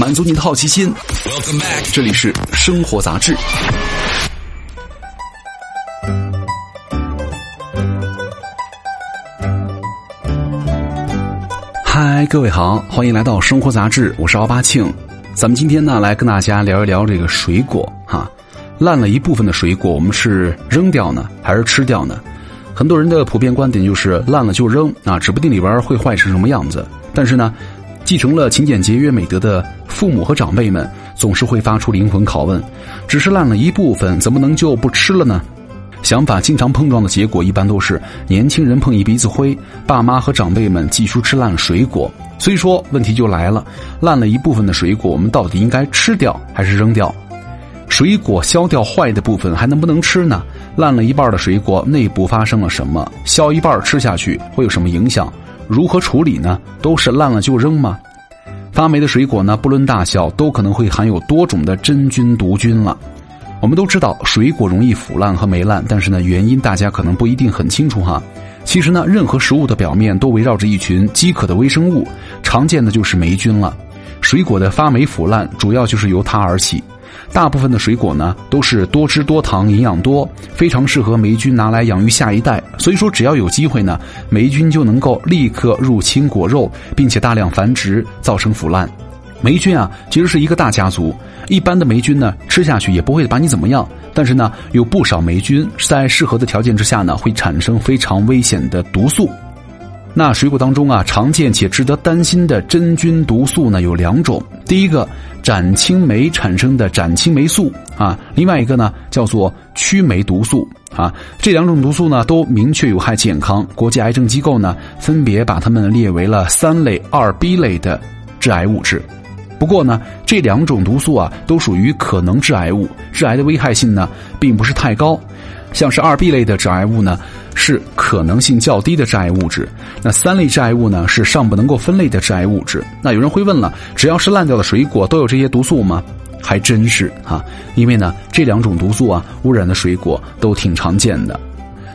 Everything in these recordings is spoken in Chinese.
满足你的好奇心。这里是生活杂志。嗨，各位好，欢迎来到生活杂志，我是奥巴庆。咱们今天呢，来跟大家聊一聊这个水果哈。烂了一部分的水果，我们是扔掉呢，还是吃掉呢？很多人的普遍观点就是烂了就扔啊，指不定里边会坏成什么样子。但是呢，继承了勤俭节约美德的父母和长辈们，总是会发出灵魂拷问：只是烂了一部分，怎么能就不吃了呢？想法经常碰撞的结果，一般都是年轻人碰一鼻子灰，爸妈和长辈们继续吃烂水果。所以说，问题就来了：烂了一部分的水果，我们到底应该吃掉还是扔掉？水果削掉坏的部分，还能不能吃呢？烂了一半的水果内部发生了什么？削一半吃下去会有什么影响？如何处理呢？都是烂了就扔吗？发霉的水果呢，不论大小，都可能会含有多种的真菌毒菌了。我们都知道水果容易腐烂和霉烂，但是呢，原因大家可能不一定很清楚哈。其实呢，任何食物的表面都围绕着一群饥渴的微生物，常见的就是霉菌了。水果的发霉腐烂，主要就是由它而起。大部分的水果呢，都是多汁多糖、营养多，非常适合霉菌拿来养育下一代。所以说，只要有机会呢，霉菌就能够立刻入侵果肉，并且大量繁殖，造成腐烂。霉菌啊，其实是一个大家族。一般的霉菌呢，吃下去也不会把你怎么样。但是呢，有不少霉菌在适合的条件之下呢，会产生非常危险的毒素。那水果当中啊，常见且值得担心的真菌毒素呢，有两种。第一个，展青霉产生的展青霉素啊，另外一个呢，叫做曲霉毒素啊。这两种毒素呢，都明确有害健康。国际癌症机构呢，分别把它们列为了三类二 B 类的致癌物质。不过呢，这两种毒素啊，都属于可能致癌物，致癌的危害性呢，并不是太高。像是二 B 类的致癌物呢，是可能性较低的致癌物质；那三类致癌物呢，是尚不能够分类的致癌物质。那有人会问了，只要是烂掉的水果都有这些毒素吗？还真是啊，因为呢，这两种毒素啊，污染的水果都挺常见的，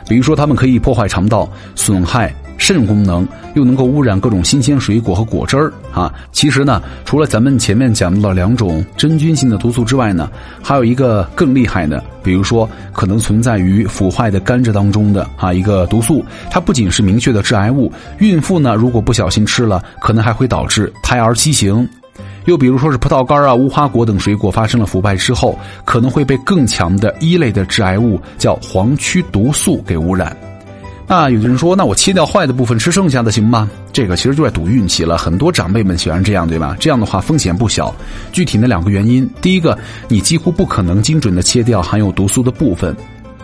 比如说它们可以破坏肠道，损害。肾功能又能够污染各种新鲜水果和果汁儿啊！其实呢，除了咱们前面讲到的两种真菌性的毒素之外呢，还有一个更厉害的，比如说可能存在于腐坏的甘蔗当中的啊一个毒素，它不仅是明确的致癌物，孕妇呢如果不小心吃了，可能还会导致胎儿畸形。又比如说是葡萄干啊、无花果等水果发生了腐败之后，可能会被更强的一类的致癌物叫黄曲毒素给污染。那，有的人说，那我切掉坏的部分，吃剩下的行吗？这个其实就在赌运气了。很多长辈们喜欢这样，对吧？这样的话风险不小。具体的两个原因，第一个，你几乎不可能精准的切掉含有毒素的部分。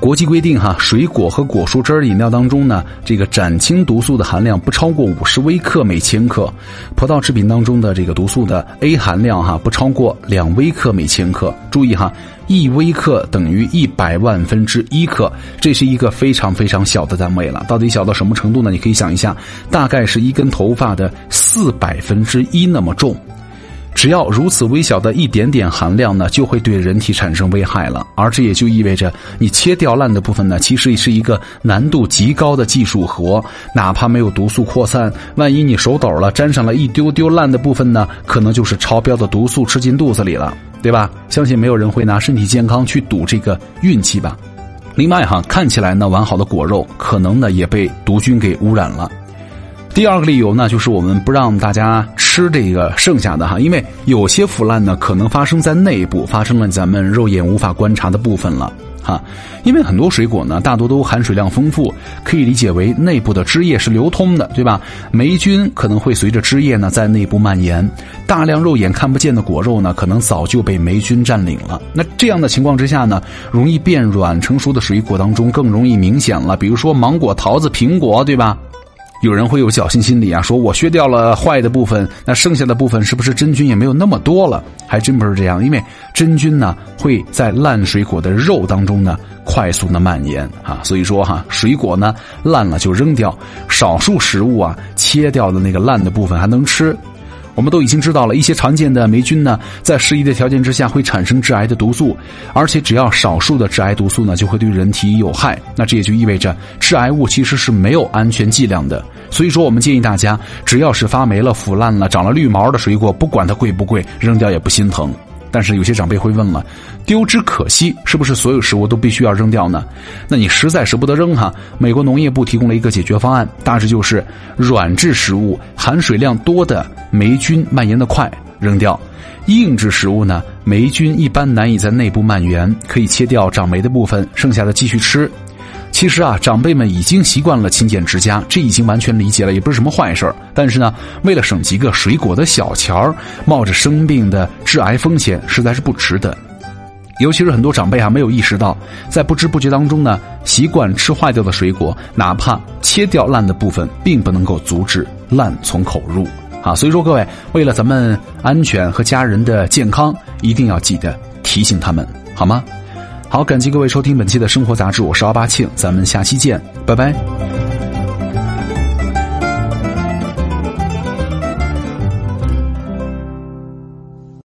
国际规定哈，水果和果蔬汁饮料当中呢，这个展青毒素的含量不超过五十微克每千克；葡萄制品当中的这个毒素的 A 含量哈，不超过两微克每千克。注意哈，一微克等于一百万分之一克，这是一个非常非常小的单位了。到底小到什么程度呢？你可以想一下，大概是一根头发的四百分之一那么重。只要如此微小的一点点含量呢，就会对人体产生危害了。而这也就意味着，你切掉烂的部分呢，其实也是一个难度极高的技术活。哪怕没有毒素扩散，万一你手抖了，沾上了一丢丢烂的部分呢，可能就是超标的毒素吃进肚子里了，对吧？相信没有人会拿身体健康去赌这个运气吧。另外哈，看起来呢完好的果肉，可能呢也被毒菌给污染了。第二个理由呢，就是我们不让大家吃这个剩下的哈，因为有些腐烂呢可能发生在内部，发生了咱们肉眼无法观察的部分了哈。因为很多水果呢，大多都含水量丰富，可以理解为内部的汁液是流通的，对吧？霉菌可能会随着汁液呢在内部蔓延，大量肉眼看不见的果肉呢，可能早就被霉菌占领了。那这样的情况之下呢，容易变软，成熟的水果当中更容易明显了，比如说芒果、桃子、苹果，对吧？有人会有侥幸心理啊，说我削掉了坏的部分，那剩下的部分是不是真菌也没有那么多了？还真不是这样，因为真菌呢会在烂水果的肉当中呢快速的蔓延啊，所以说哈，水果呢烂了就扔掉，少数食物啊切掉的那个烂的部分还能吃。我们都已经知道了一些常见的霉菌呢，在适宜的条件之下会产生致癌的毒素，而且只要少数的致癌毒素呢，就会对人体有害。那这也就意味着致癌物其实是没有安全剂量的。所以说，我们建议大家，只要是发霉了、腐烂了、长了绿毛的水果，不管它贵不贵，扔掉也不心疼。但是有些长辈会问了，丢之可惜，是不是所有食物都必须要扔掉呢？那你实在舍不得扔哈，美国农业部提供了一个解决方案，大致就是软质食物含水量多的霉菌蔓延的快，扔掉；硬质食物呢，霉菌一般难以在内部蔓延，可以切掉长霉的部分，剩下的继续吃。其实啊，长辈们已经习惯了勤俭持家，这已经完全理解了，也不是什么坏事但是呢，为了省几个水果的小钱儿，冒着生病的致癌风险，实在是不值得。尤其是很多长辈还没有意识到，在不知不觉当中呢，习惯吃坏掉的水果，哪怕切掉烂的部分，并不能够阻止烂从口入啊。所以说，各位为了咱们安全和家人的健康，一定要记得提醒他们，好吗？好，感谢各位收听本期的生活杂志，我是奥巴庆，咱们下期见，拜拜。